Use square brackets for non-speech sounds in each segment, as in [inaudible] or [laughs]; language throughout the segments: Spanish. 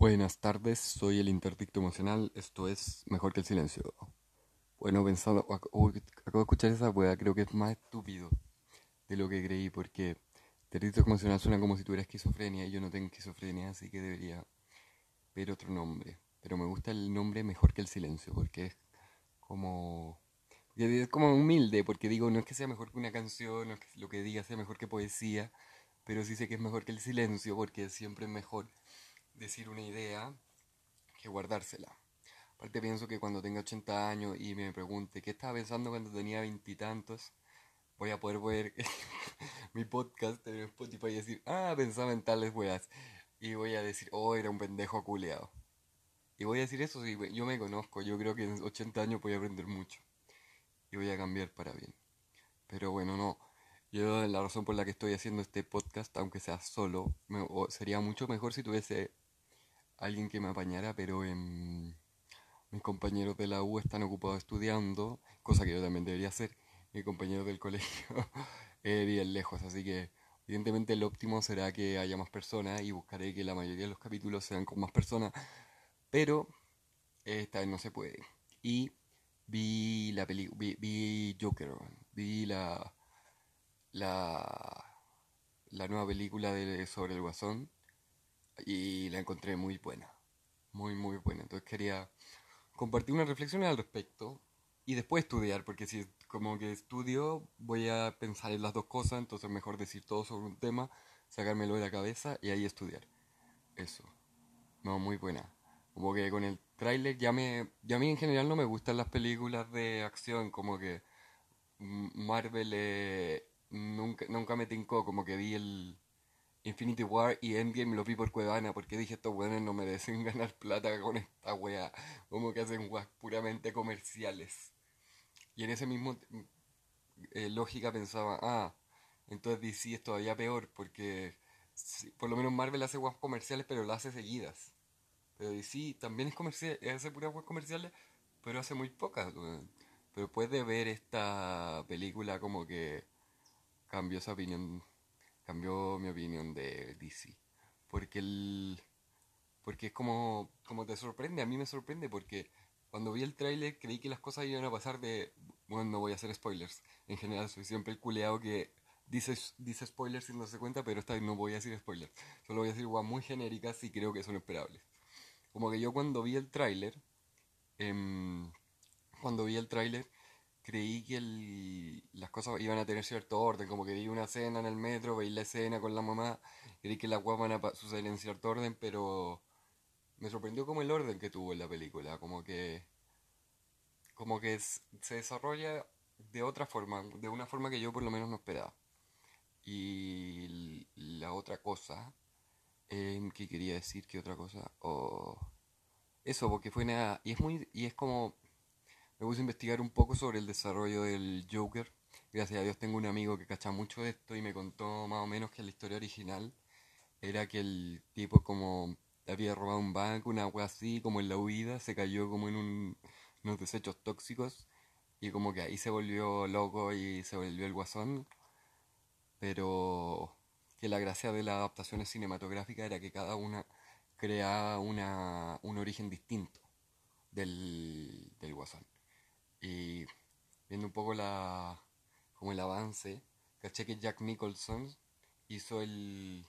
Buenas tardes, soy el interdicto emocional, esto es mejor que el silencio. Bueno, pensando, acabo de escuchar esa weá, creo que es más estúpido de lo que creí, porque interdicto emocional suena como si tuviera esquizofrenia y yo no tengo esquizofrenia, así que debería ver otro nombre. Pero me gusta el nombre mejor que el silencio, porque es como... Es como humilde, porque digo, no es que sea mejor que una canción, no es que lo que diga sea mejor que poesía, pero sí sé que es mejor que el silencio, porque siempre es mejor decir una idea que guardársela. Aparte pienso que cuando tenga 80 años y me pregunte qué estaba pensando cuando tenía veintitantos, voy a poder ver [laughs] mi podcast en Spotify y decir, ah, pensaba en tales weas. Y voy a decir, oh, era un pendejo culeado. Y voy a decir eso, sí, yo me conozco, yo creo que en 80 años voy a aprender mucho. Y voy a cambiar para bien. Pero bueno, no. Yo la razón por la que estoy haciendo este podcast, aunque sea solo, sería mucho mejor si tuviese alguien que me apañara, pero em, mis compañeros de la U están ocupados estudiando, cosa que yo también debería hacer. Mis compañeros del colegio [laughs] eh, bien lejos, así que evidentemente lo óptimo será que haya más personas y buscaré que la mayoría de los capítulos sean con más personas, pero esta vez no se puede. Y vi la película, vi, Joker, vi la, la, la nueva película de, sobre el Guasón y la encontré muy buena, muy muy buena. Entonces quería compartir una reflexión al respecto y después estudiar, porque si como que estudio voy a pensar en las dos cosas, entonces mejor decir todo sobre un tema, sacármelo de la cabeza y ahí estudiar. Eso. No, muy buena. Como que con el tráiler ya me ya a mí en general no me gustan las películas de acción, como que Marvel eh, nunca nunca me tincó, como que vi el Infinity War y Endgame lo vi por Cuevana porque dije estos weones no merecen [laughs] ganar plata con esta wea. Como que hacen weas puramente comerciales. Y en ese mismo eh, lógica pensaba, ah, entonces DC es todavía peor porque por lo menos Marvel hace weas comerciales pero las hace seguidas. Pero DC también es comercial, hace puras weas comerciales pero hace muy pocas. Pero después de ver esta película como que cambió esa opinión cambió mi opinión de DC. Porque el porque es como, como te sorprende, a mí me sorprende porque cuando vi el tráiler creí que las cosas iban a pasar de... Bueno, no voy a hacer spoilers. En general soy siempre el culeado que dice, dice spoilers sin darse cuenta, pero esta vez no voy a decir spoilers. Solo voy a decir cosas muy genéricas y creo que son esperables. Como que yo cuando vi el tráiler, em, cuando vi el tráiler, creí que las cosas iban a tener cierto orden, como que vi una escena en el metro, veí la escena con la mamá, creí que las cosas van a suceder en cierto orden, pero me sorprendió como el orden que tuvo en la película, como que como que se desarrolla de otra forma, de una forma que yo por lo menos no esperaba. Y la otra cosa, eh, ¿qué quería decir? ¿Qué otra cosa? eso, porque fue nada, y es muy, y es como me puse a investigar un poco sobre el desarrollo del Joker. Gracias a Dios tengo un amigo que cacha mucho de esto y me contó más o menos que la historia original era que el tipo como había robado un banco, una agua así, como en la huida, se cayó como en unos desechos tóxicos y como que ahí se volvió loco y se volvió el guasón. Pero que la gracia de las adaptaciones cinematográficas era que cada una creaba una, un origen distinto del, del guasón. Un poco la como el avance, caché que Jack Nicholson hizo el,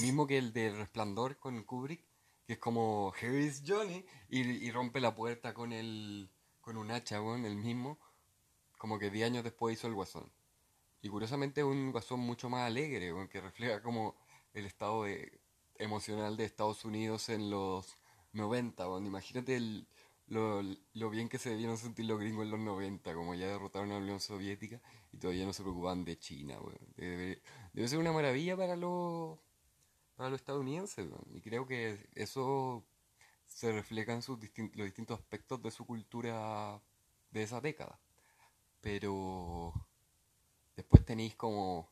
mismo que el de Resplandor con Kubrick, que es como Here is Johnny y, rompe la puerta con el con un hacha, el mismo, como que 10 años después hizo el Guasón. Y curiosamente es un Guasón mucho más alegre, que refleja como el estado emocional de Estados Unidos en los 90, imagínate el, lo, lo, bien que se debieron sentir los gringos en los 90, como ya derrotaron a la Unión Soviética y todavía no se preocupaban de China. Debe, debe, ser una maravilla para los, para estadounidenses. Y creo que eso se refleja en sus los distintos aspectos de su cultura de esa década. Pero después tenéis como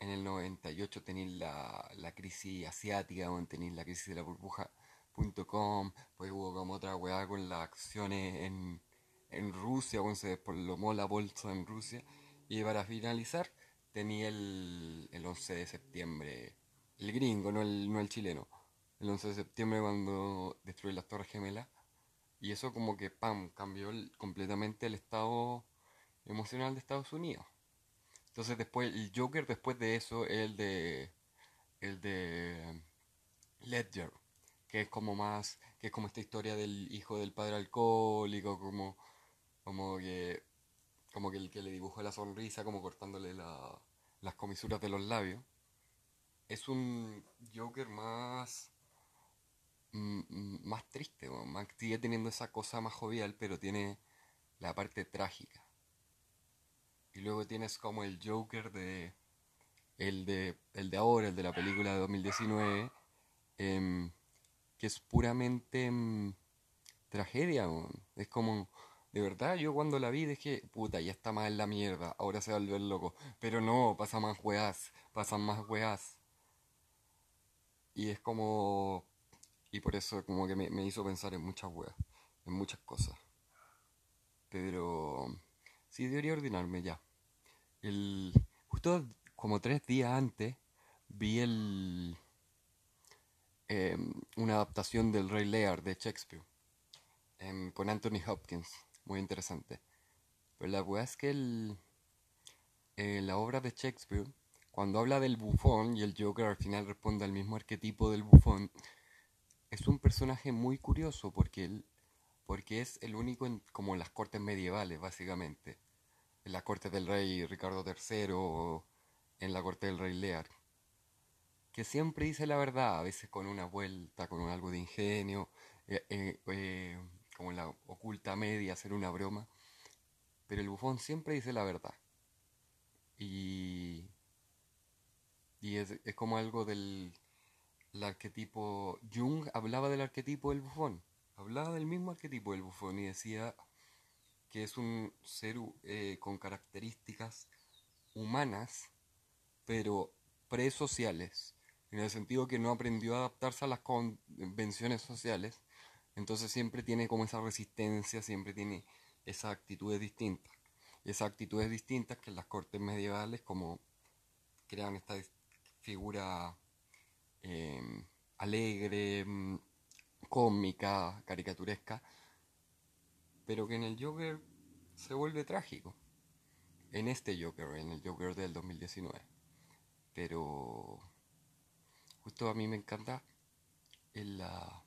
en el 98 tenéis la, la crisis asiática, tenéis la crisis de la burbuja .com, pues hubo como otra weá con las acciones en, en Rusia, cuando se desplomó la bolsa en Rusia. Y para finalizar, tenía el, el 11 de septiembre, el gringo, no el, no el chileno. el 11 de septiembre cuando destruye las Torres Gemelas. Y eso como que, ¡pam!, cambió completamente el estado emocional de Estados Unidos. Entonces después, el Joker después de eso, el de... El de... Ledger, que es como más, que es como esta historia del hijo del padre alcohólico, como, como que, como que el que le dibujó la sonrisa, como cortándole las comisuras de los labios. Es un Joker más, mm, mm, más triste, más, sigue teniendo esa cosa más jovial, pero tiene la parte trágica. Y luego tienes como el Joker de, el de, el de ahora, el de la película de 2019 que es puramente mm, tragedia. Es como, de verdad, yo cuando la vi dije, puta, ya está más en la mierda, ahora se va a volver loco. Pero no, pasa más weas, pasan más weas. Y es como, y por eso como que me, hizo pensar en muchas weas, en muchas cosas. Pero sí debería ordenarme ya. El, justo como tres días antes vi el Em, una adaptación del Rey Lear de Shakespeare em, con Anthony Hopkins, muy interesante. Pero la verdad es que el, eh, la obra de Shakespeare, cuando habla del bufón y el Joker al final responde al mismo arquetipo del bufón, es un personaje muy curioso porque él, porque es el único en como las cortes medievales, básicamente. En la corte del rey Ricardo III o en la corte del rey Lear que siempre dice la verdad, a veces con una vuelta, con algo de ingenio, eh, eh, eh, como la oculta media, hacer una broma. Pero el bufón siempre dice la verdad. Y, y es, como algo del arquetipo. Jung hablaba del arquetipo del bufón. Hablaba del mismo arquetipo del bufón y decía que es un ser con características humanas, pero presociales en el sentido que no aprendió a adaptarse a las convenciones sociales, entonces siempre tiene como esa resistencia, siempre tiene esas actitudes distintas. Y esas actitudes distintas que en las cortes medievales como crean esta figura em, alegre, mm, cómica, caricaturesca, pero que en el Joker se vuelve trágico. En este Joker, en el Joker del 2019. Pero Justo a mí me encanta la,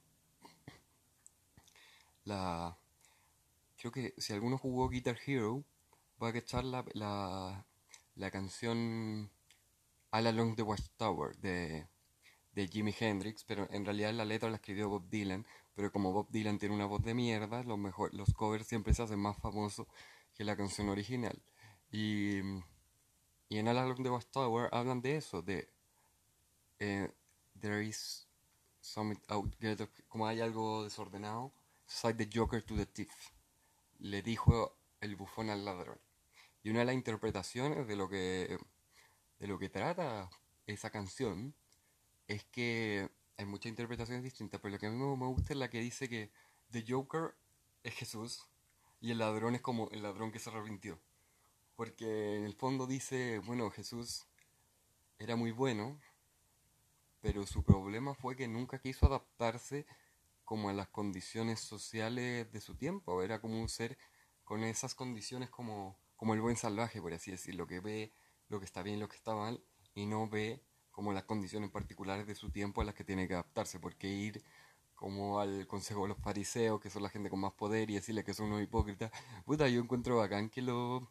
la... Creo que si alguno jugó Guitar Hero, va a cachar la, la, la canción All Along the Watchtower de, de Jimi Hendrix, pero en realidad la letra la escribió Bob Dylan, pero como Bob Dylan tiene una voz de mierda, los, mejor, los covers siempre se hacen más famosos que la canción original. Y, y en All Along the Watchtower hablan de eso, de eh, there is some out, como hay algo desordenado, the Joker to the thief. Le dijo el bufón al ladrón. Y una de las interpretaciones de lo que de lo que trata esa canción es que hay muchas interpretaciones distintas, pero lo que a mí me gusta es la que dice que The Joker es Jesús y el ladrón es como el ladrón que se arrepintió. Porque en el fondo dice, bueno, Jesús era muy bueno, pero su problema fue que nunca quiso adaptarse como a las condiciones sociales de su tiempo, era como un ser con esas condiciones como, como el buen salvaje, por así decirlo, que ve lo que está bien lo que está mal y no ve como las condiciones particulares de su tiempo a las que tiene que adaptarse, porque ir como al consejo de los fariseos, que son la gente con más poder, y decirle que son unos hipócritas, puta, yo encuentro bacán que, lo,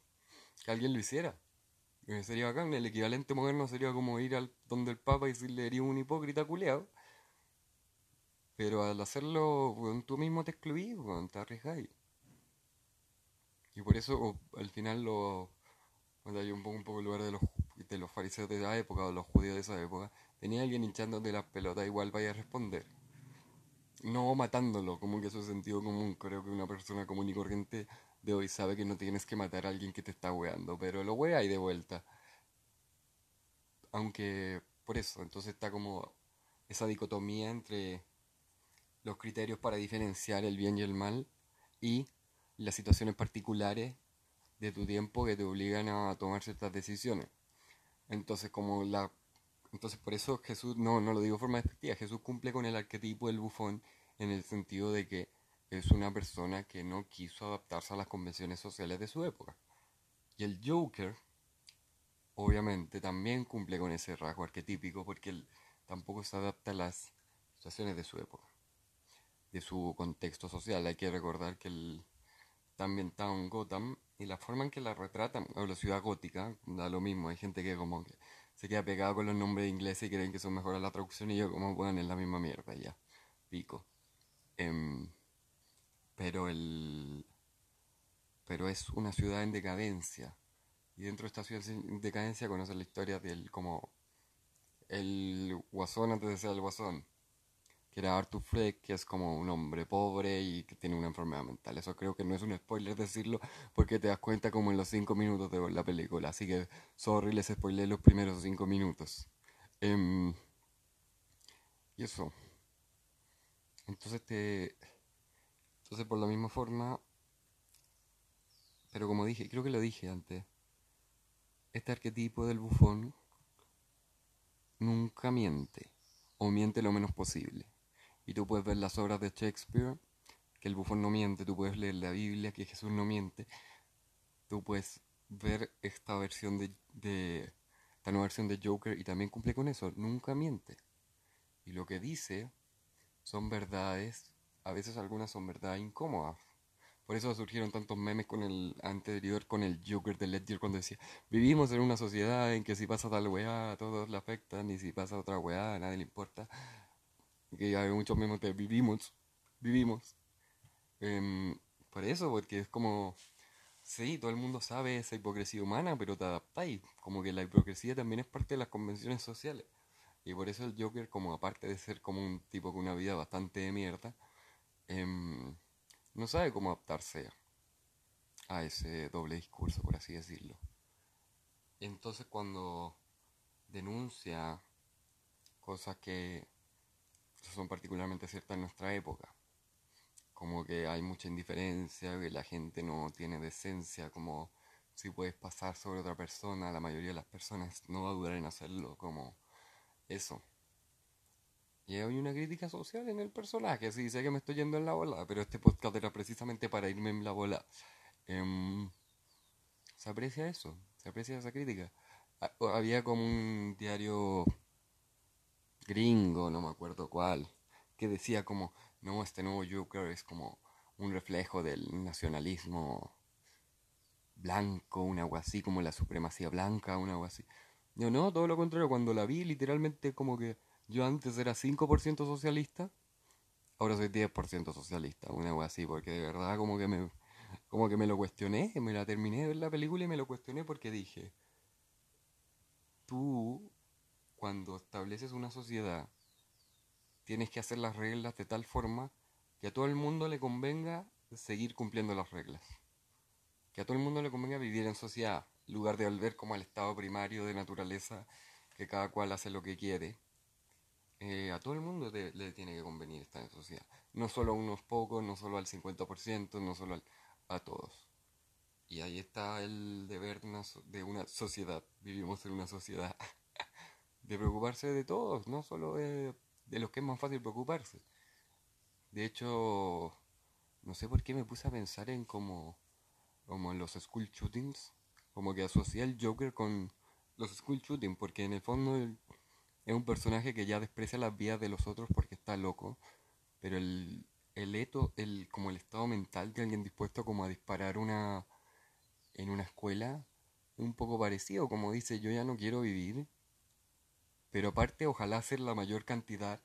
que alguien lo hiciera. Sería bacán, el equivalente moderno sería como ir al donde el Papa y decirle eres un hipócrita culeado. Pero al hacerlo, tú mismo te excluís, te arriesgáis. Y por eso al final lo. Cuando hay un poco, un poco el lugar de los, de los fariseos de esa época o los judíos de esa época, tenía alguien hinchándote las pelotas, igual vaya a responder. No matándolo, como que eso es sentido común. Creo que una persona común y corriente de hoy sabe que no tienes que matar a alguien que te está weando, pero lo wea y de vuelta. Aunque por eso, entonces está como esa dicotomía entre los criterios para diferenciar el bien y el mal y las situaciones particulares de tu tiempo que te obligan a tomar ciertas decisiones. Entonces, como la Entonces por eso Jesús, no, no lo digo de forma despectiva, Jesús cumple con el arquetipo del bufón en el sentido de que es una persona que no quiso adaptarse a las convenciones sociales de su época. Y el Joker, obviamente, también cumple con ese rasgo arquetípico porque él tampoco se adapta a las situaciones de su época, de su contexto social. Hay que recordar que él está ambientado en Gotham y la forma en que la retratan, o la ciudad gótica, da lo mismo. Hay gente que como se queda pegado con los nombres ingleses y creen que son mejores la traducción y yo como, bueno, es la misma mierda ya, pico. Em, pero el pero es una ciudad en decadencia. Y dentro de esta ciudad en decadencia conocen la historia del como el guasón antes de ser el guasón que era Arthur Fleck que es como un hombre pobre y que tiene una enfermedad mental. Eso creo que no es un spoiler decirlo porque te das cuenta como en los cinco minutos de la película. Así que sorry les spoilé los primeros cinco minutos. Em, y eso. Entonces te entonces, por la misma forma, pero como dije, creo que lo dije antes, este arquetipo del bufón nunca miente, o miente lo menos posible. Y tú puedes ver las obras de Shakespeare, que el bufón no miente, tú puedes leer la Biblia, que Jesús no miente, tú puedes ver esta versión de, esta nueva versión de Joker y también cumple con eso, nunca miente. Y lo que dice son verdades a veces algunas son verdad incómodas. Por eso surgieron tantos memes con el anterior, con el Joker de Ledger, cuando decía, vivimos en una sociedad en que si pasa tal weá a todos le afectan y si pasa otra weá a nadie le importa. Que hay muchos memes de vivimos, vivimos. Em, por eso, porque es como, sí, todo el mundo sabe esa hipocresía humana, pero te adaptáis. Como que la hipocresía también es parte de las convenciones sociales. Y por eso el Joker, como aparte de ser como un tipo con una vida bastante de mierda, Em, no sabe cómo adaptarse a ese doble discurso, por así decirlo. Entonces cuando denuncia cosas que son particularmente ciertas en nuestra época, como que hay mucha indiferencia, que la gente no tiene decencia, como si puedes pasar sobre otra persona, la mayoría de las personas no va a dudar en hacerlo, como eso. Y hay una crítica social en el personaje, sí, sé que me estoy yendo en la bola, pero este podcast era precisamente para irme en la bola. Em, se aprecia eso, se aprecia esa crítica. Ah, había como un diario gringo, no me acuerdo cuál, que decía como, no, este nuevo Joker es como un reflejo del nacionalismo blanco, un agua así, como la supremacía blanca, un agua así. Yo no, todo lo contrario, cuando la vi literalmente como que yo antes era 5% socialista, ahora soy 10% socialista, una wea así, porque de verdad como que me como que me lo cuestioné, me la terminé de ver la película y me lo cuestioné porque dije, tú cuando estableces una sociedad tienes que hacer las reglas de tal forma que a todo el mundo le convenga seguir cumpliendo las reglas. Que a todo el mundo le convenga vivir en sociedad, en lugar de volver como al estado primario de naturaleza, que cada cual hace lo que quiere a todo el mundo le tiene que convenir estar en sociedad. No solo a unos pocos, no solo al 50%, no solo a todos. Y ahí está el deber de una sociedad. Vivimos en una sociedad [laughs] de preocuparse de todos, no solo de, de los que es más fácil preocuparse. De hecho, no sé por qué me puse a pensar en como, como en los school shootings, como que asocié el Joker con los school shootings, porque en el fondo el, es un personaje que ya desprecia las vidas de los otros porque está loco, pero el, el eto, el, como el estado mental de alguien dispuesto como a disparar una en una escuela es un poco parecido, como dice, yo ya no quiero vivir, pero aparte ojalá hacer la mayor cantidad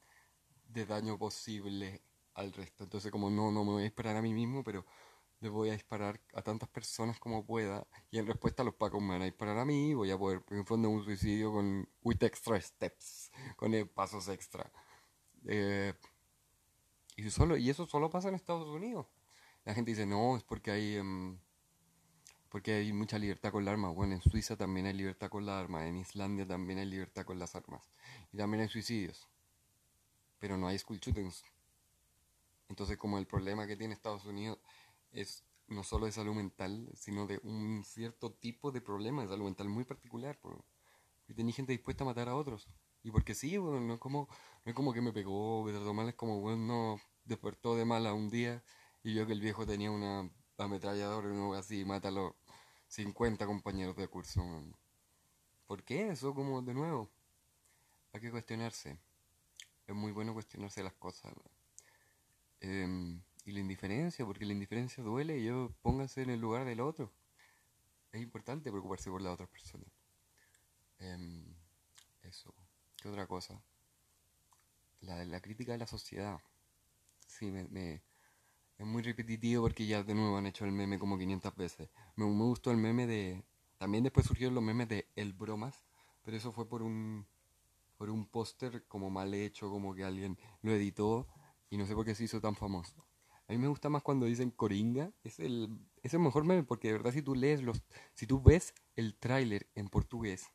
de daño posible al resto. Entonces como no, no me voy a esperar a mí mismo, pero le voy a disparar a tantas personas como pueda y en respuesta los pacos me van a disparar a mí y voy a poder en fondo un suicidio con with extra steps con pasos extra. Eh, y solo y eso solo pasa en Estados Unidos. La gente dice no es porque hay em, porque hay mucha libertad con las armas bueno en Suiza también hay libertad con las armas en Islandia también hay libertad con las armas y también hay suicidios pero no hay school shootings. Entonces como el problema que tiene Estados Unidos es no solo de salud mental, sino de un cierto tipo de problema de salud mental muy particular. Porque tenía gente dispuesta a matar a otros. Y porque sí, bueno, no es como, no es como que me pegó, me trató mal, es como, bueno, no despertó de mala un día y vio que el viejo tenía una ametralladora y algo así y mata a los 50 compañeros de curso. ¿Por qué eso? Como de nuevo. Hay que cuestionarse. Es muy bueno cuestionarse las cosas. Y la indiferencia, porque la indiferencia duele y yo póngase en el lugar del otro. Es importante preocuparse por las otras personas. Em, eso. ¿Qué otra cosa? La, la crítica de la sociedad. Sí, me, es muy repetitivo porque ya de nuevo han hecho el meme como 500 veces. Me, me gustó el meme de... También después surgieron los memes de El Bromas, pero eso fue por un, por un póster como mal hecho, como que alguien lo editó y no sé por qué se hizo tan famoso. A mí me gusta más cuando dicen Coringa, es el, es el mejor meme porque de verdad si tú lees los, si tú ves el tráiler en portugués,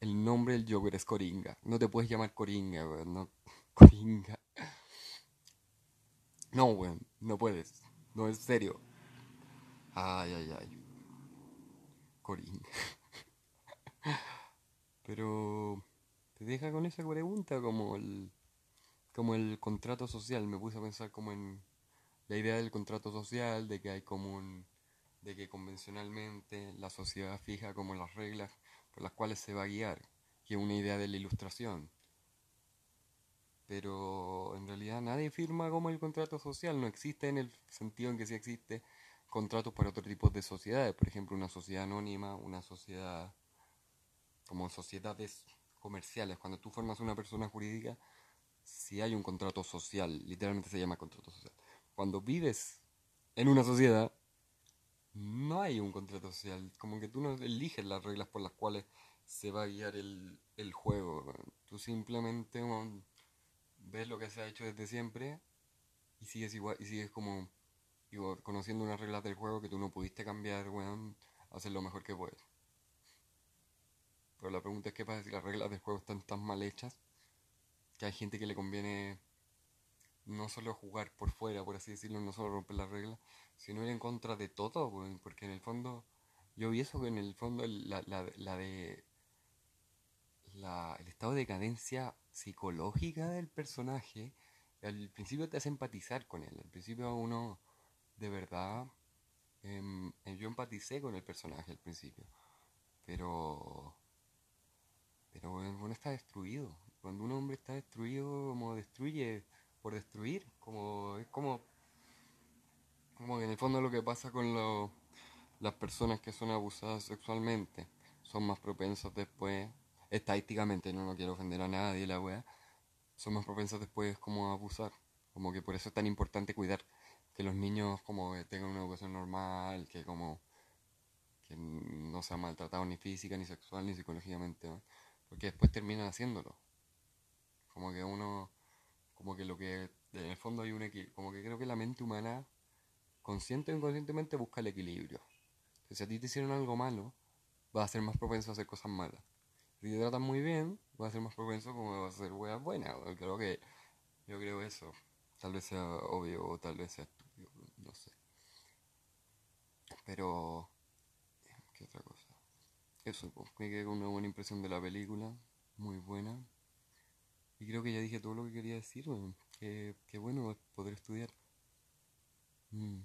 el nombre del Joker es Coringa. No te puedes llamar Coringa, no, [laughs] Coringa. No, weón, no puedes. No, es serio. Ay, ay, ay. Corín. [laughs] Pero te deja con esa pregunta como el como el contrato social. Me puse a pensar como en la idea del contrato social, de que hay como un de que convencionalmente la sociedad fija como las reglas por las cuales se va a guiar, que es una idea de la ilustración pero en realidad nadie firma como el contrato social, no existe en el sentido en que sí existe contratos para otro tipo de sociedades, por ejemplo una sociedad anónima, una sociedad como sociedades comerciales, cuando tú formas una persona jurídica, si hay un contrato social, literalmente se llama contrato social. Cuando vives en una sociedad, no hay un contrato social, como que tú no eliges las reglas por las cuales se va a guiar el, el juego, tú simplemente ves lo que se ha hecho desde siempre y sigues igual, y sigues como conociendo unas reglas del juego que tú no pudiste cambiar, weón, hacer lo mejor que puedes. Pero la pregunta es qué pasa si las reglas del juego están tan mal hechas que hay gente que le conviene no solo jugar por fuera, por así decirlo, no solo romper las reglas, sino ir en contra de todo, porque en el fondo, yo vi eso que en el fondo la, la, la de la, el estado de decadencia psicológica del personaje, al principio te hace empatizar con él. Al principio uno, de verdad, em, eh, yo empaticé con el personaje al principio. Pero, pero bueno, está destruido. Cuando un hombre está destruido, como destruye por destruir, como es como, como que en el fondo lo que pasa con las personas que son abusadas sexualmente son más propensas después estadísticamente, no, no quiero ofender a nadie, la wea, son más propensos después como a abusar. Como que por eso es tan importante cuidar que los niños como tengan una educación normal, que como que no sean maltratados ni física, ni sexual, ni psicológicamente, porque después terminan haciéndolo. Como que uno, como que lo que, en el fondo hay un equilibrio, como que creo que la mente humana, consciente o inconscientemente, busca el equilibrio. Entonces, si a ti te hicieron algo malo, vas a ser más propenso a hacer cosas malas si te tratan muy bien, va a ser más propenso como a ser weas buenas. Creo que yo creo eso. Tal vez sea obvio o tal vez sea estúpido, no sé. Pero, ¿qué otra cosa? Eso, pues, me quedé con una buena impresión de la película, muy buena. Y creo que ya dije todo lo que quería decir, que, bueno poder estudiar. Mm.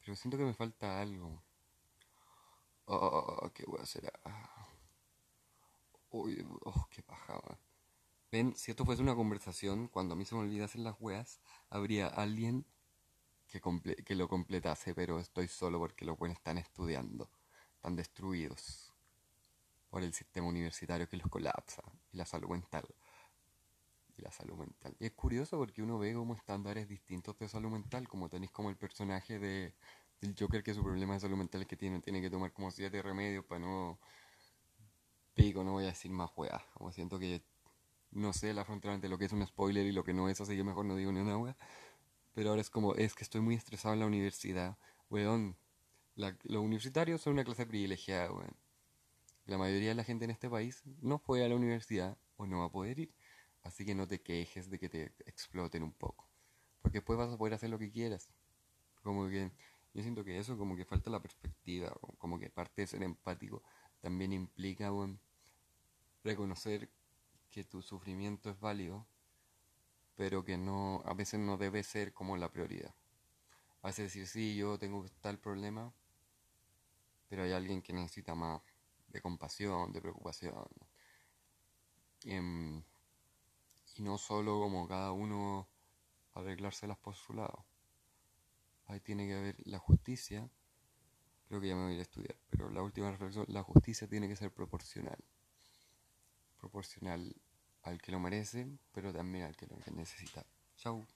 Pero siento que me falta algo. Oh, ¿qué voy a hacer? Uy, oh, qué paja, Ven, si esto fuese una conversación, cuando a mí se me olvidasen las weas, habría alguien que, que lo completase, pero estoy solo porque los buenos están estudiando, están destruidos por el sistema universitario que los colapsa y la salud mental. Y la salud mental. Y es curioso porque uno ve como estándares distintos de salud mental, como tenéis como el personaje de, del Joker que su problema de salud mental es que tiene, tiene que tomar como siete remedios para no pico, no voy a decir más weá. Como siento que no sé la frontera entre lo que es un spoiler y lo que no es, así que mejor no digo ni una weá. Pero ahora es como, es que estoy muy estresado en la universidad. Weón, los universitarios son una clase privilegiada, weón. La mayoría de la gente en este país no fue a la universidad o no va a poder ir. Así que no te quejes de que te exploten un poco. Porque después vas a poder hacer lo que quieras. Como que yo siento que eso como que falta la perspectiva, como que parte de ser empático también implica, reconocer que tu sufrimiento es válido, pero que no, a veces no debe ser como la prioridad. A veces decir, sí, yo tengo tal problema, pero hay alguien que necesita más de compasión, de preocupación. Em, y no solo como cada uno arreglárselas por su lado. Ahí tiene que haber la justicia, creo que ya me voy a estudiar, pero la última reflexión, la justicia tiene que ser proporcional. Proporcional al que lo merece, pero también al que lo necesita. Chau.